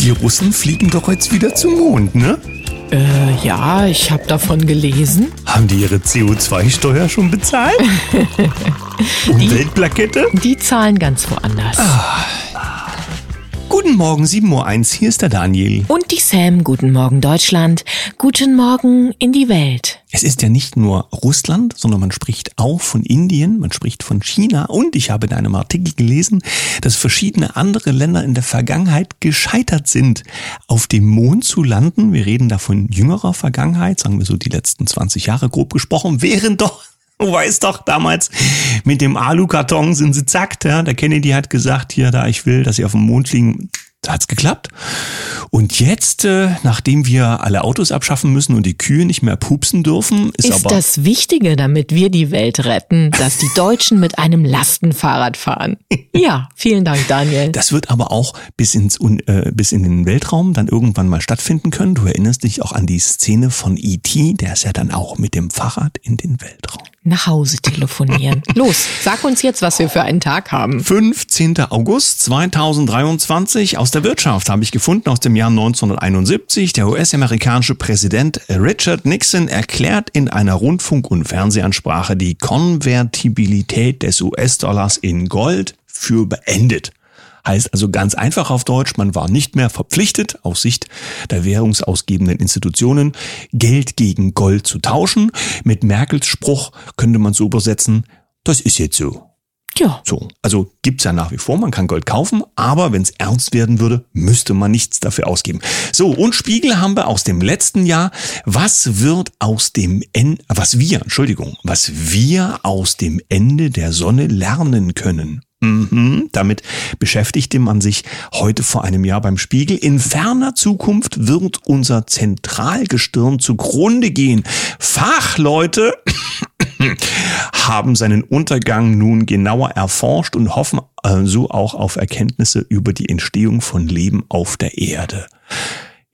Die Russen fliegen doch jetzt wieder zum Mond, ne? Äh, ja, ich habe davon gelesen. Haben die ihre CO2-Steuer schon bezahlt? Umweltplakette? Die zahlen ganz woanders. Guten Morgen, 7.01 Uhr, hier ist der Daniel. Und die Sam, guten Morgen Deutschland, guten Morgen in die Welt. Es ist ja nicht nur Russland, sondern man spricht auch von Indien, man spricht von China und ich habe in einem Artikel gelesen, dass verschiedene andere Länder in der Vergangenheit gescheitert sind, auf dem Mond zu landen. Wir reden da von jüngerer Vergangenheit, sagen wir so die letzten 20 Jahre grob gesprochen, während doch Du weißt doch, damals mit dem Alukarton sind sie zackt. Ja? Der Kennedy hat gesagt, hier, da ich will, dass sie auf dem Mond fliegen, da hat's geklappt. Und jetzt, äh, nachdem wir alle Autos abschaffen müssen und die Kühe nicht mehr pupsen dürfen, ist, Ist aber das Wichtige, damit wir die Welt retten, dass die Deutschen mit einem Lastenfahrrad fahren? Ja, vielen Dank, Daniel. das wird aber auch bis ins äh, bis in den Weltraum dann irgendwann mal stattfinden können. Du erinnerst dich auch an die Szene von E.T., der ist ja dann auch mit dem Fahrrad in den Weltraum. Nach Hause telefonieren. Los, sag uns jetzt, was wir für einen Tag haben. 15. August 2023 aus der Wirtschaft habe ich gefunden aus dem Jahr 1971. Der US-amerikanische Präsident Richard Nixon erklärt in einer Rundfunk- und Fernsehansprache die Konvertibilität des US-Dollars in Gold für beendet. Heißt also ganz einfach auf Deutsch, man war nicht mehr verpflichtet, aus Sicht der währungsausgebenden Institutionen, Geld gegen Gold zu tauschen. Mit Merkels Spruch könnte man so übersetzen, das ist jetzt so. Ja, So, also gibt's ja nach wie vor, man kann Gold kaufen, aber wenn es ernst werden würde, müsste man nichts dafür ausgeben. So, und Spiegel haben wir aus dem letzten Jahr. Was wird aus dem Ende, was wir, Entschuldigung, was wir aus dem Ende der Sonne lernen können? Mhm, damit beschäftigte man sich heute vor einem Jahr beim Spiegel. In ferner Zukunft wird unser Zentralgestirn zugrunde gehen. Fachleute haben seinen Untergang nun genauer erforscht und hoffen so auch auf Erkenntnisse über die Entstehung von Leben auf der Erde.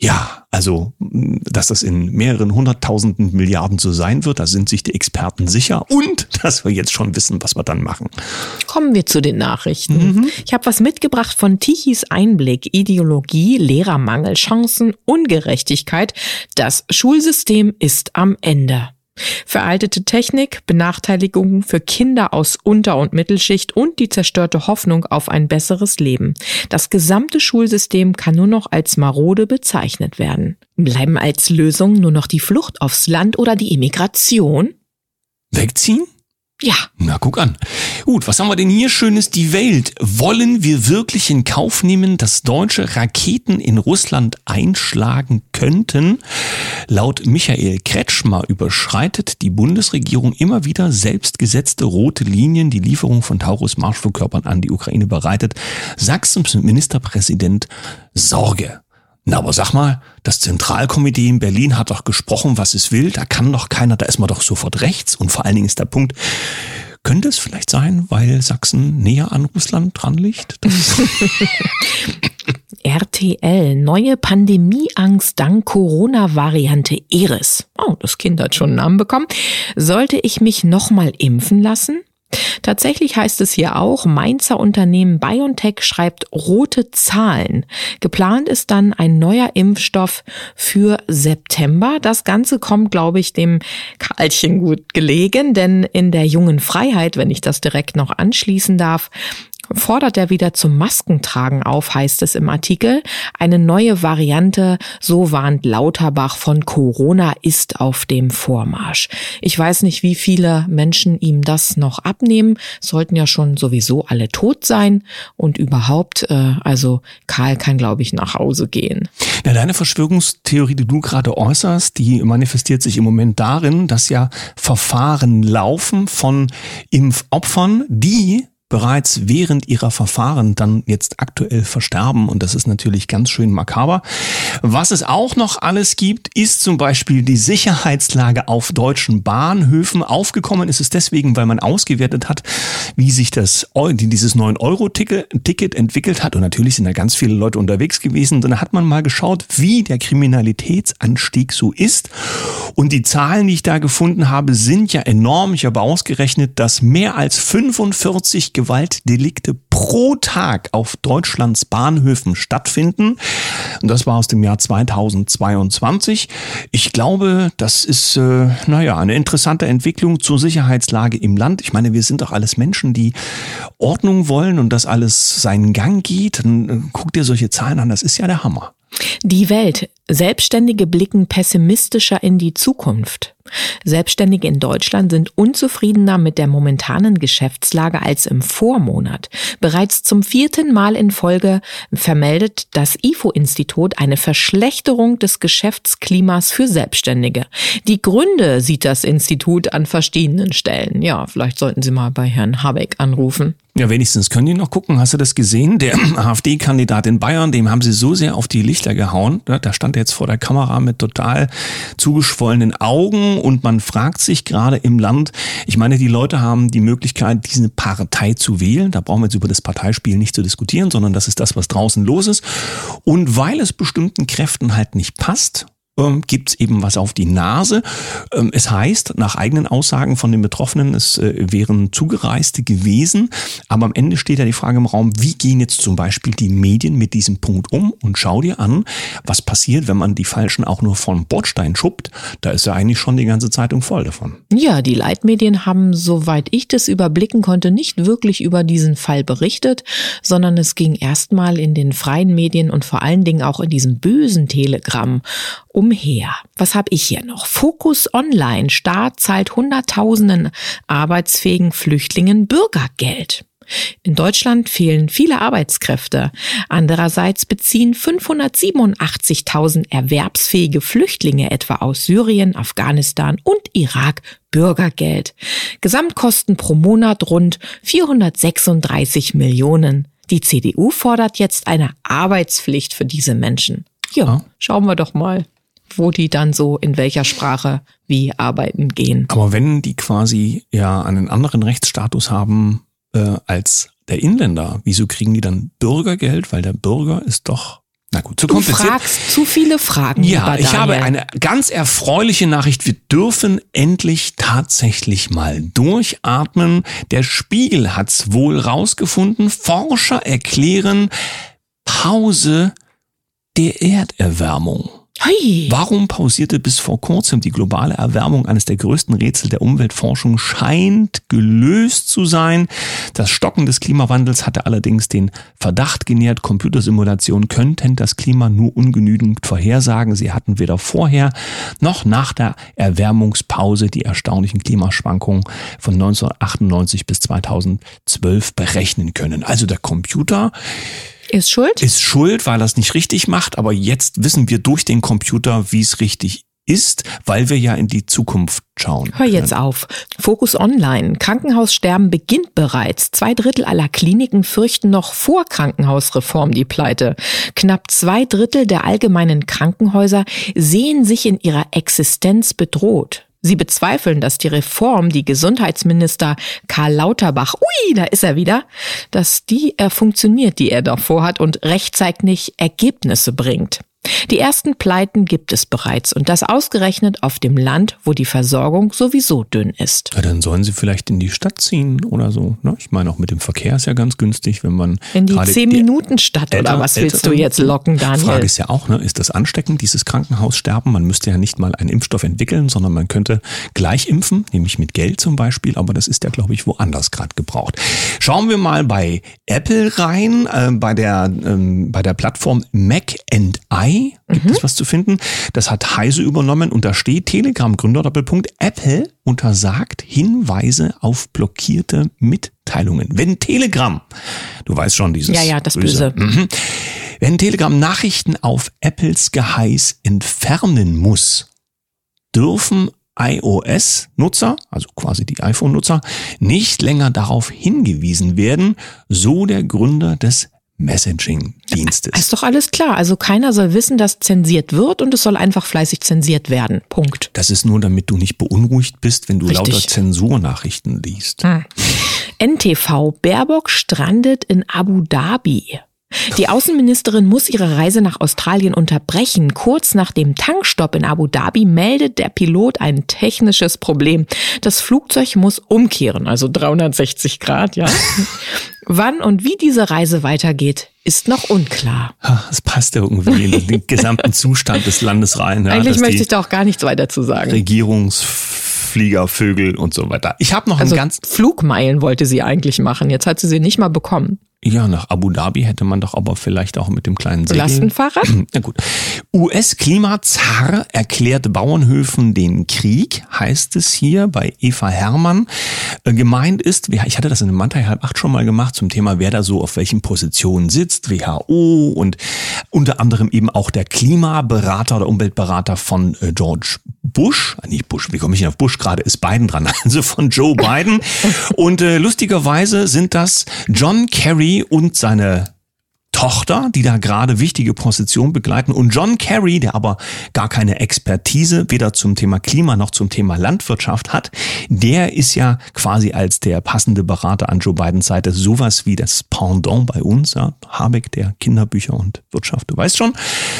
Ja, also, dass das in mehreren hunderttausenden Milliarden so sein wird, da sind sich die Experten sicher und dass wir jetzt schon wissen, was wir dann machen. kommen wir zu den Nachrichten. Ich habe was mitgebracht von Tichys Einblick, Ideologie, Lehrermangel, Chancen, Ungerechtigkeit. Das Schulsystem ist am Ende. Veraltete Technik, Benachteiligungen für Kinder aus Unter- und Mittelschicht und die zerstörte Hoffnung auf ein besseres Leben. Das gesamte Schulsystem kann nur noch als marode bezeichnet werden. Bleiben als Lösung nur noch die Flucht aufs Land oder die Immigration? Wegziehen? Ja, Na, guck an. Gut, was haben wir denn hier Schönes? Die Welt. Wollen wir wirklich in Kauf nehmen, dass deutsche Raketen in Russland einschlagen könnten? Laut Michael Kretschmer überschreitet die Bundesregierung immer wieder selbst gesetzte rote Linien. Die Lieferung von Taurus-Marschflugkörpern an die Ukraine bereitet Sachsens Ministerpräsident Sorge. Na, aber sag mal, das Zentralkomitee in Berlin hat doch gesprochen, was es will. Da kann doch keiner, da ist man doch sofort rechts. Und vor allen Dingen ist der Punkt, könnte es vielleicht sein, weil Sachsen näher an Russland dran liegt? RTL, neue Pandemieangst dank Corona-Variante Eris. Oh, das Kind hat schon einen Namen bekommen. Sollte ich mich nochmal impfen lassen? Tatsächlich heißt es hier auch, Mainzer Unternehmen BioNTech schreibt rote Zahlen. Geplant ist dann ein neuer Impfstoff für September. Das Ganze kommt, glaube ich, dem Karlchen gut gelegen, denn in der jungen Freiheit, wenn ich das direkt noch anschließen darf, fordert er wieder zum Maskentragen auf, heißt es im Artikel. Eine neue Variante, so warnt Lauterbach von Corona, ist auf dem Vormarsch. Ich weiß nicht, wie viele Menschen ihm das noch abnehmen, sollten ja schon sowieso alle tot sein und überhaupt, äh, also Karl kann, glaube ich, nach Hause gehen. Ja, deine Verschwörungstheorie, die du gerade äußerst, die manifestiert sich im Moment darin, dass ja Verfahren laufen von Impfopfern, die bereits während ihrer Verfahren dann jetzt aktuell versterben. Und das ist natürlich ganz schön makaber. Was es auch noch alles gibt, ist zum Beispiel die Sicherheitslage auf deutschen Bahnhöfen. Aufgekommen ist es deswegen, weil man ausgewertet hat, wie sich das, dieses 9-Euro-Ticket entwickelt hat. Und natürlich sind da ganz viele Leute unterwegs gewesen. Und dann hat man mal geschaut, wie der Kriminalitätsanstieg so ist. Und die Zahlen, die ich da gefunden habe, sind ja enorm. Ich habe ausgerechnet, dass mehr als 45 Gewaltdelikte pro Tag auf Deutschlands Bahnhöfen stattfinden. Und das war aus dem Jahr 2022. Ich glaube, das ist, äh, naja, eine interessante Entwicklung zur Sicherheitslage im Land. Ich meine, wir sind doch alles Menschen, die Ordnung wollen und dass alles seinen Gang geht. Dann äh, guck dir solche Zahlen an, das ist ja der Hammer. Die Welt. Selbstständige blicken pessimistischer in die Zukunft. Selbstständige in Deutschland sind unzufriedener mit der momentanen Geschäftslage als im Vormonat. Bereits zum vierten Mal in Folge vermeldet das IFO-Institut eine Verschlechterung des Geschäftsklimas für Selbstständige. Die Gründe sieht das Institut an verschiedenen Stellen. Ja, vielleicht sollten Sie mal bei Herrn Habeck anrufen. Ja, wenigstens können die noch gucken. Hast du das gesehen? Der AfD-Kandidat in Bayern, dem haben sie so sehr auf die Lichter gehauen. Da stand er jetzt vor der Kamera mit total zugeschwollenen Augen und man fragt sich gerade im Land, ich meine, die Leute haben die Möglichkeit, diese Partei zu wählen. Da brauchen wir jetzt über das Parteispiel nicht zu diskutieren, sondern das ist das, was draußen los ist. Und weil es bestimmten Kräften halt nicht passt, ähm, gibt es eben was auf die Nase. Ähm, es heißt, nach eigenen Aussagen von den Betroffenen, es äh, wären Zugereiste gewesen. Aber am Ende steht ja die Frage im Raum, wie gehen jetzt zum Beispiel die Medien mit diesem Punkt um? Und schau dir an, was passiert, wenn man die Falschen auch nur vom Bordstein schuppt. Da ist ja eigentlich schon die ganze Zeitung voll davon. Ja, die Leitmedien haben, soweit ich das überblicken konnte, nicht wirklich über diesen Fall berichtet, sondern es ging erstmal in den freien Medien und vor allen Dingen auch in diesem bösen Telegramm umher. Was habe ich hier noch? Fokus Online. Staat zahlt Hunderttausenden arbeitsfähigen Flüchtlingen Bürgergeld. In Deutschland fehlen viele Arbeitskräfte. Andererseits beziehen 587.000 erwerbsfähige Flüchtlinge etwa aus Syrien, Afghanistan und Irak Bürgergeld. Gesamtkosten pro Monat rund 436 Millionen. Die CDU fordert jetzt eine Arbeitspflicht für diese Menschen. Ja, schauen wir doch mal wo die dann so in welcher Sprache wie arbeiten gehen. Aber wenn die quasi ja einen anderen Rechtsstatus haben äh, als der Inländer, wieso kriegen die dann Bürgergeld? Weil der Bürger ist doch na gut, zu du kompliziert. Du fragst zu viele Fragen. Ja, ich habe eine ganz erfreuliche Nachricht. Wir dürfen endlich tatsächlich mal durchatmen. Der Spiegel hat's wohl rausgefunden. Forscher erklären Pause der Erderwärmung. Hey. Warum pausierte bis vor kurzem die globale Erwärmung eines der größten Rätsel der Umweltforschung scheint gelöst zu sein? Das Stocken des Klimawandels hatte allerdings den Verdacht genährt, Computersimulationen könnten das Klima nur ungenügend vorhersagen. Sie hatten weder vorher noch nach der Erwärmungspause die erstaunlichen Klimaschwankungen von 1998 bis 2012 berechnen können. Also der Computer ist schuld? Ist schuld, weil er es nicht richtig macht. Aber jetzt wissen wir durch den Computer, wie es richtig ist, weil wir ja in die Zukunft schauen. Hör jetzt auf. Fokus Online. Krankenhaussterben beginnt bereits. Zwei Drittel aller Kliniken fürchten noch vor Krankenhausreform die Pleite. Knapp zwei Drittel der allgemeinen Krankenhäuser sehen sich in ihrer Existenz bedroht. Sie bezweifeln, dass die Reform, die Gesundheitsminister Karl Lauterbach, ui, da ist er wieder, dass die er funktioniert, die er da vorhat und rechtzeitig Ergebnisse bringt. Die ersten Pleiten gibt es bereits und das ausgerechnet auf dem Land, wo die Versorgung sowieso dünn ist. Ja, dann sollen sie vielleicht in die Stadt ziehen oder so. Ne? Ich meine, auch mit dem Verkehr ist ja ganz günstig, wenn man. In die 10-Minuten-Stadt oder was willst du jetzt locken, Daniel? Frage ist ja auch, ne, ist das ansteckend, dieses Krankenhaussterben? Man müsste ja nicht mal einen Impfstoff entwickeln, sondern man könnte gleich impfen, nämlich mit Geld zum Beispiel, aber das ist ja, glaube ich, woanders gerade gebraucht. Schauen wir mal bei Apple rein, äh, bei, der, ähm, bei der Plattform Mac and I gibt mhm. es was zu finden. Das hat Heise übernommen und da steht Telegram-Gründer Doppelpunkt Apple untersagt Hinweise auf blockierte Mitteilungen. Wenn Telegram, du weißt schon dieses. Ja, ja, das Böse. Böse. Mhm. Wenn Telegram Nachrichten auf Apples Geheiß entfernen muss, dürfen iOS-Nutzer, also quasi die iPhone-Nutzer, nicht länger darauf hingewiesen werden, so der Gründer des Messaging-Dienstes. Ist doch alles klar. Also keiner soll wissen, dass zensiert wird und es soll einfach fleißig zensiert werden. Punkt. Das ist nur, damit du nicht beunruhigt bist, wenn du Richtig. lauter Zensurnachrichten liest. Hm. NTV Baerbock strandet in Abu Dhabi. Die Außenministerin muss ihre Reise nach Australien unterbrechen. Kurz nach dem Tankstopp in Abu Dhabi meldet der Pilot ein technisches Problem. Das Flugzeug muss umkehren, also 360 Grad, ja. Wann und wie diese Reise weitergeht, ist noch unklar. Es passt irgendwie in den gesamten Zustand des Landes rein. Ja, Eigentlich möchte ich da auch gar nichts weiter zu sagen. Regierungsflieger, Vögel und so weiter. Ich habe noch also einen ganz Flugmeilen wollte sie eigentlich machen. Jetzt hat sie sie nicht mal bekommen. Ja, nach Abu Dhabi hätte man doch aber vielleicht auch mit dem kleinen Segel. Lastenfahrrad? Na gut. US-Klimazar erklärt Bauernhöfen den Krieg, heißt es hier bei Eva Hermann. Äh, gemeint ist, ich hatte das in einem Mantai halb acht schon mal gemacht zum Thema, wer da so auf welchen Positionen sitzt, WHO und unter anderem eben auch der Klimaberater oder Umweltberater von äh, George Bush, ah, nicht Bush, wie komme ich denn auf Bush gerade, ist Biden dran, also von Joe Biden. und äh, lustigerweise sind das John Kerry und seine Tochter, die da gerade wichtige Positionen begleiten. Und John Kerry, der aber gar keine Expertise weder zum Thema Klima noch zum Thema Landwirtschaft hat, der ist ja quasi als der passende Berater an Joe Bidens Seite sowas wie das Pendant bei uns, ja, Habeck der Kinderbücher und Wirtschaft, du weißt schon.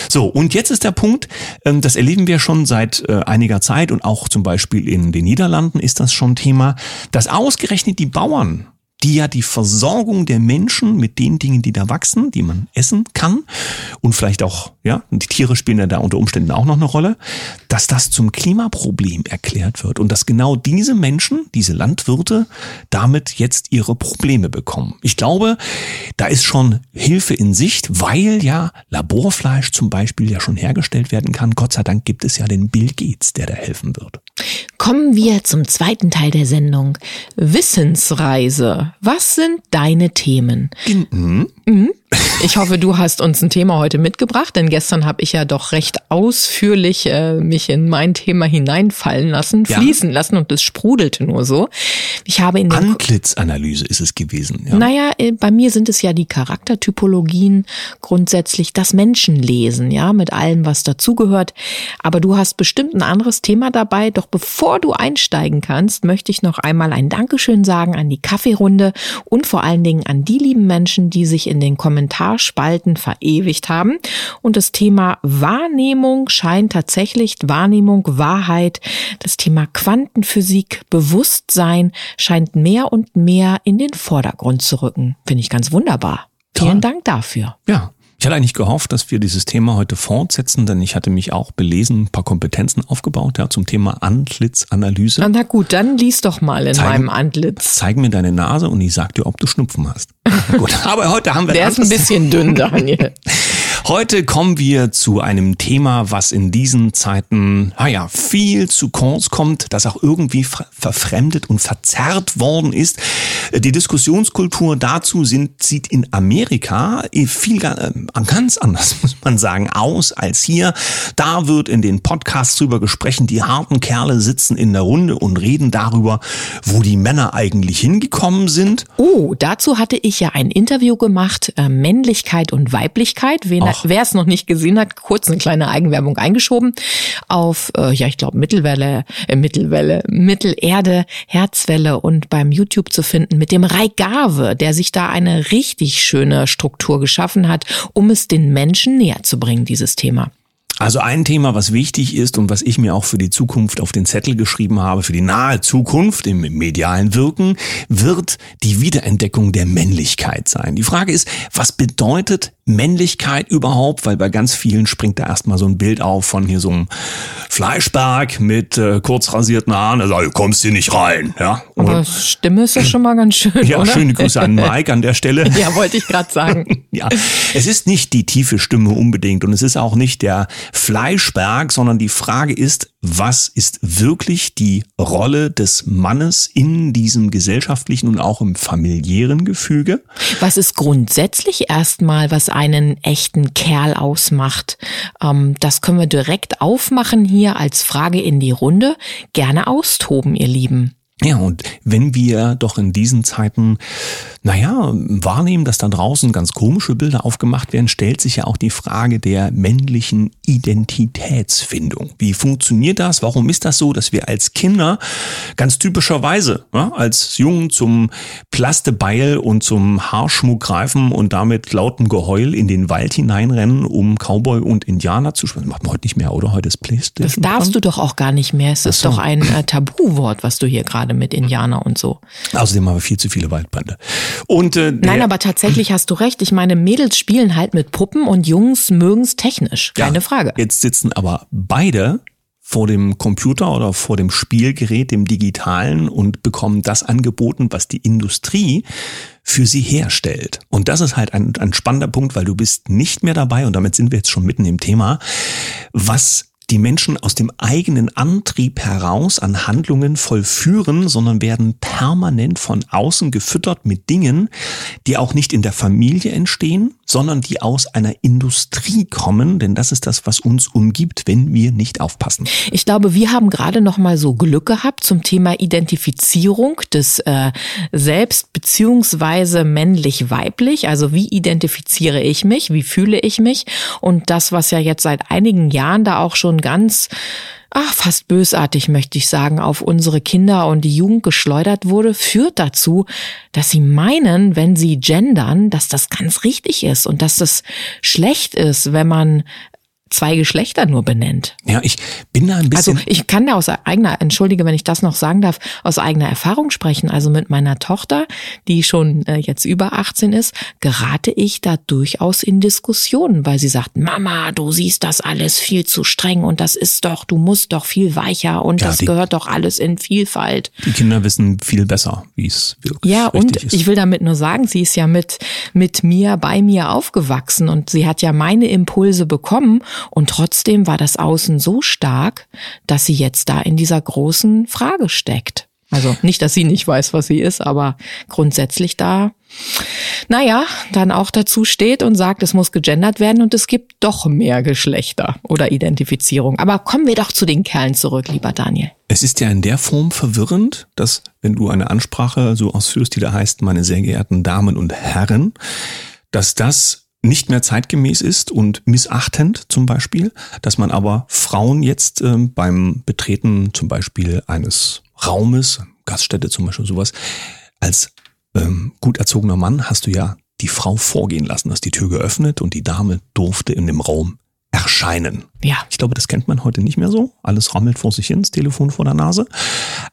So, und jetzt ist der Punkt, ähm, das erleben wir schon seit äh, einiger Zeit und auch zum Beispiel in den Niederlanden ist das schon Thema, dass ausgerechnet die Bauern die ja die Versorgung der Menschen mit den Dingen, die da wachsen, die man essen kann und vielleicht auch, ja, die Tiere spielen ja da unter Umständen auch noch eine Rolle, dass das zum Klimaproblem erklärt wird und dass genau diese Menschen, diese Landwirte, damit jetzt ihre Probleme bekommen. Ich glaube, da ist schon Hilfe in Sicht, weil ja Laborfleisch zum Beispiel ja schon hergestellt werden kann. Gott sei Dank gibt es ja den Bill Gates, der da helfen wird. Kommen wir zum zweiten Teil der Sendung. Wissensreise. Was sind deine Themen? Mhm. Mhm. Ich hoffe, du hast uns ein Thema heute mitgebracht, denn gestern habe ich ja doch recht ausführlich äh, mich in mein Thema hineinfallen lassen, ja. fließen lassen und es sprudelte nur so. Ich habe in Antlitzanalyse ist es gewesen. Ja. Naja, äh, bei mir sind es ja die Charaktertypologien, grundsätzlich das Menschenlesen, ja, mit allem, was dazugehört. Aber du hast bestimmt ein anderes Thema dabei. Doch bevor du einsteigen kannst, möchte ich noch einmal ein Dankeschön sagen an die Kaffeerunde und vor allen Dingen an die lieben Menschen, die sich in den Kommentaren Kommentarspalten verewigt haben. Und das Thema Wahrnehmung scheint tatsächlich Wahrnehmung, Wahrheit, das Thema Quantenphysik, Bewusstsein scheint mehr und mehr in den Vordergrund zu rücken. Finde ich ganz wunderbar. Toll. Vielen Dank dafür. Ja, ich hatte eigentlich gehofft, dass wir dieses Thema heute fortsetzen, denn ich hatte mich auch belesen, ein paar Kompetenzen aufgebaut ja, zum Thema Antlitzanalyse. Na gut, dann lies doch mal in zeig, meinem Antlitz. Zeig mir deine Nase und ich sag dir, ob du Schnupfen hast. gut, aber heute haben wir... Der ist ein bisschen dünn, Daniel. Heute kommen wir zu einem Thema, was in diesen Zeiten, naja, viel zu kurz kommt, das auch irgendwie verfremdet und verzerrt worden ist. Die Diskussionskultur dazu sind, sieht in Amerika viel äh, ganz anders, muss man sagen, aus als hier. Da wird in den Podcasts drüber gesprochen, die harten Kerle sitzen in der Runde und reden darüber, wo die Männer eigentlich hingekommen sind. Oh, dazu hatte ich ja ein Interview gemacht, äh, Männlichkeit und Weiblichkeit. Wen wer es noch nicht gesehen hat, kurz eine kleine Eigenwerbung eingeschoben auf, äh, ja, ich glaube, Mittelwelle, äh, Mittelwelle, Mittelerde, Herzwelle und beim YouTube zu finden mit dem Reigave, der sich da eine richtig schöne Struktur geschaffen hat, um es den Menschen näher zu bringen, dieses Thema. Also ein Thema, was wichtig ist und was ich mir auch für die Zukunft auf den Zettel geschrieben habe, für die nahe Zukunft im medialen Wirken, wird die Wiederentdeckung der Männlichkeit sein. Die Frage ist, was bedeutet Männlichkeit überhaupt? Weil bei ganz vielen springt da erstmal so ein Bild auf von hier so einem Fleischberg mit äh, kurz rasierten Haaren. Also du kommst hier nicht rein. Ja? Und Aber Stimme ist ja schon mal ganz schön. Ja, oder? schöne Grüße an Mike an der Stelle. ja, wollte ich gerade sagen. ja, es ist nicht die tiefe Stimme unbedingt und es ist auch nicht der Fleischberg, sondern die Frage ist, was ist wirklich die Rolle des Mannes in diesem gesellschaftlichen und auch im familiären Gefüge? Was ist grundsätzlich erstmal, was einen echten Kerl ausmacht? Ähm, das können wir direkt aufmachen hier als Frage in die Runde. Gerne austoben, ihr Lieben. Ja, und wenn wir doch in diesen Zeiten, naja, wahrnehmen, dass da draußen ganz komische Bilder aufgemacht werden, stellt sich ja auch die Frage der männlichen Identitätsfindung. Wie funktioniert das? Warum ist das so, dass wir als Kinder ganz typischerweise ja, als Jungen zum Plastebeil und zum Haarschmuck greifen und damit lauten Geheul in den Wald hineinrennen, um Cowboy und Indianer zu spielen? Das macht man heute nicht mehr, oder? Heute ist Playstation. Das darfst du doch auch gar nicht mehr. Es ist so. doch ein äh, Tabuwort, was du hier gerade gerade mit Indianer und so. Außerdem haben wir viel zu viele Waldbrände. Und, äh, Nein, aber tatsächlich hast du recht. Ich meine, Mädels spielen halt mit Puppen und Jungs mögen es technisch. Keine ja, Frage. Jetzt sitzen aber beide vor dem Computer oder vor dem Spielgerät, dem digitalen und bekommen das angeboten, was die Industrie für sie herstellt. Und das ist halt ein, ein spannender Punkt, weil du bist nicht mehr dabei, und damit sind wir jetzt schon mitten im Thema, was die Menschen aus dem eigenen Antrieb heraus an Handlungen vollführen, sondern werden permanent von außen gefüttert mit Dingen, die auch nicht in der Familie entstehen, sondern die aus einer Industrie kommen, denn das ist das, was uns umgibt, wenn wir nicht aufpassen. Ich glaube, wir haben gerade noch mal so Glück gehabt zum Thema Identifizierung des äh, Selbst beziehungsweise männlich-weiblich. Also wie identifiziere ich mich, wie fühle ich mich? Und das, was ja jetzt seit einigen Jahren da auch schon ganz ach, fast bösartig möchte ich sagen, auf unsere Kinder und die Jugend geschleudert wurde, führt dazu, dass sie meinen, wenn sie gendern, dass das ganz richtig ist und dass das schlecht ist, wenn man zwei Geschlechter nur benennt. Ja, ich bin da ein bisschen. Also ich kann da aus eigener, entschuldige, wenn ich das noch sagen darf, aus eigener Erfahrung sprechen. Also mit meiner Tochter, die schon äh, jetzt über 18 ist, gerate ich da durchaus in Diskussionen, weil sie sagt, Mama, du siehst das alles viel zu streng und das ist doch, du musst doch viel weicher und ja, das die, gehört doch alles in Vielfalt. Die Kinder wissen viel besser, wie es wirklich ja, und ist. ich will damit nur sagen, sie ist ja mit, mit mir, bei mir aufgewachsen und sie hat ja meine Impulse bekommen und trotzdem war das Außen so stark, dass sie jetzt da in dieser großen Frage steckt. Also nicht, dass sie nicht weiß, was sie ist, aber grundsätzlich da, naja, dann auch dazu steht und sagt, es muss gegendert werden und es gibt doch mehr Geschlechter oder Identifizierung. Aber kommen wir doch zu den Kerlen zurück, lieber Daniel. Es ist ja in der Form verwirrend, dass wenn du eine Ansprache so ausführst, die da heißt, meine sehr geehrten Damen und Herren, dass das nicht mehr zeitgemäß ist und missachtend zum Beispiel, dass man aber Frauen jetzt ähm, beim Betreten zum Beispiel eines Raumes, Gaststätte zum Beispiel sowas, als ähm, gut erzogener Mann hast du ja die Frau vorgehen lassen, hast die Tür geöffnet und die Dame durfte in dem Raum erscheinen. Ja. Ich glaube, das kennt man heute nicht mehr so. Alles rammelt vor sich hin, das Telefon vor der Nase.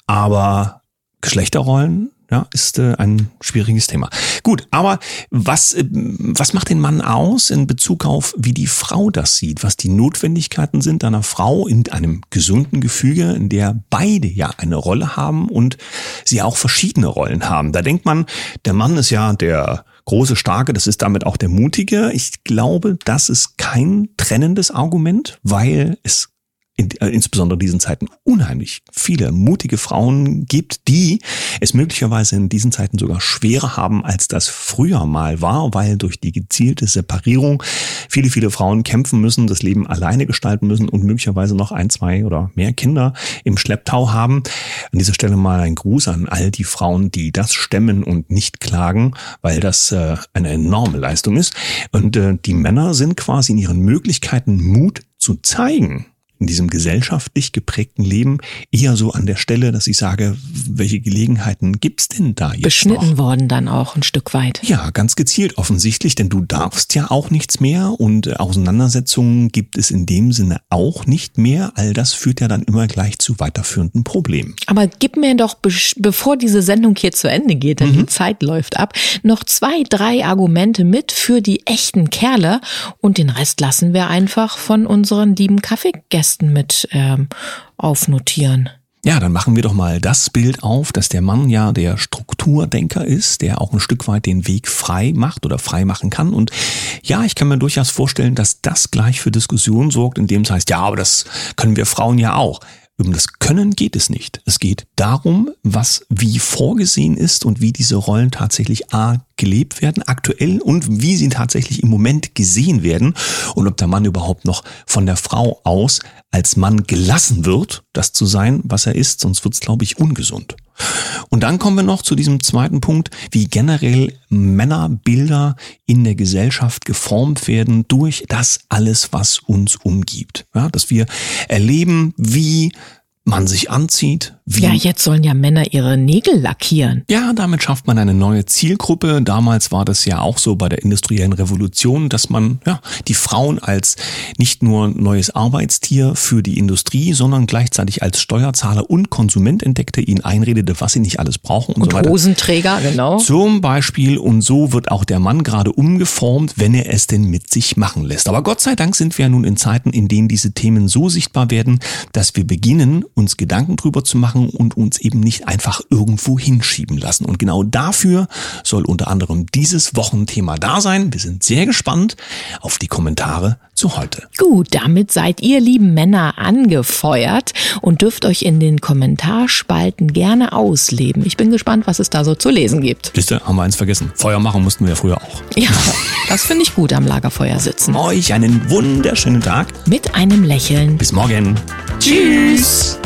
Aber Geschlechterrollen ja, ist äh, ein schwieriges Thema. Gut, aber was, äh, was macht den Mann aus in Bezug auf, wie die Frau das sieht, was die Notwendigkeiten sind einer Frau in einem gesunden Gefüge, in der beide ja eine Rolle haben und sie auch verschiedene Rollen haben. Da denkt man, der Mann ist ja der große, starke, das ist damit auch der mutige. Ich glaube, das ist kein trennendes Argument, weil es in, äh, insbesondere in diesen Zeiten unheimlich viele mutige Frauen gibt, die es möglicherweise in diesen Zeiten sogar schwerer haben, als das früher mal war, weil durch die gezielte Separierung viele, viele Frauen kämpfen müssen, das Leben alleine gestalten müssen und möglicherweise noch ein, zwei oder mehr Kinder im Schlepptau haben. An dieser Stelle mal ein Gruß an all die Frauen, die das stemmen und nicht klagen, weil das äh, eine enorme Leistung ist. Und äh, die Männer sind quasi in ihren Möglichkeiten Mut zu zeigen in diesem gesellschaftlich geprägten Leben eher so an der Stelle, dass ich sage, welche Gelegenheiten gibt's denn da jetzt Beschnitten noch? worden dann auch ein Stück weit. Ja, ganz gezielt offensichtlich, denn du darfst ja auch nichts mehr und Auseinandersetzungen gibt es in dem Sinne auch nicht mehr. All das führt ja dann immer gleich zu weiterführenden Problemen. Aber gib mir doch, bevor diese Sendung hier zu Ende geht, denn mhm. die Zeit läuft ab, noch zwei, drei Argumente mit für die echten Kerle und den Rest lassen wir einfach von unseren lieben Kaffeegästen Gästen mit ähm, aufnotieren. Ja, dann machen wir doch mal das Bild auf, dass der Mann ja der Strukturdenker ist, der auch ein Stück weit den Weg frei macht oder frei machen kann. Und ja, ich kann mir durchaus vorstellen, dass das gleich für Diskussionen sorgt, indem es heißt, ja, aber das können wir Frauen ja auch. Um das Können geht es nicht. Es geht darum, was wie vorgesehen ist und wie diese Rollen tatsächlich A gelebt werden aktuell und wie sie tatsächlich im Moment gesehen werden und ob der Mann überhaupt noch von der Frau aus als Mann gelassen wird, das zu sein, was er ist, sonst wird's, glaube ich, ungesund. Und dann kommen wir noch zu diesem zweiten Punkt, wie generell Männerbilder in der Gesellschaft geformt werden durch das alles, was uns umgibt. Ja, dass wir erleben, wie man sich anzieht. Wie ja, jetzt sollen ja Männer ihre Nägel lackieren. Ja, damit schafft man eine neue Zielgruppe. Damals war das ja auch so bei der industriellen Revolution, dass man ja, die Frauen als nicht nur neues Arbeitstier für die Industrie, sondern gleichzeitig als Steuerzahler und Konsument entdeckte, ihnen einredete, was sie nicht alles brauchen und, Und so weiter. Hosenträger, genau. Zum Beispiel, und so wird auch der Mann gerade umgeformt, wenn er es denn mit sich machen lässt. Aber Gott sei Dank sind wir ja nun in Zeiten, in denen diese Themen so sichtbar werden, dass wir beginnen, uns Gedanken drüber zu machen und uns eben nicht einfach irgendwo hinschieben lassen. Und genau dafür soll unter anderem dieses Wochenthema da sein. Wir sind sehr gespannt auf die Kommentare zu heute. Gut, damit seid ihr lieben Männer angefeuert und dürft euch in den Kommentarspalten gerne ausleben. Ich bin gespannt, was es da so zu lesen gibt. Siehste, haben wir eins vergessen. Feuer machen mussten wir ja früher auch. Ja, das finde ich gut am Lagerfeuer sitzen. Euch einen wunderschönen Tag. Mit einem Lächeln. Bis morgen. Tschüss.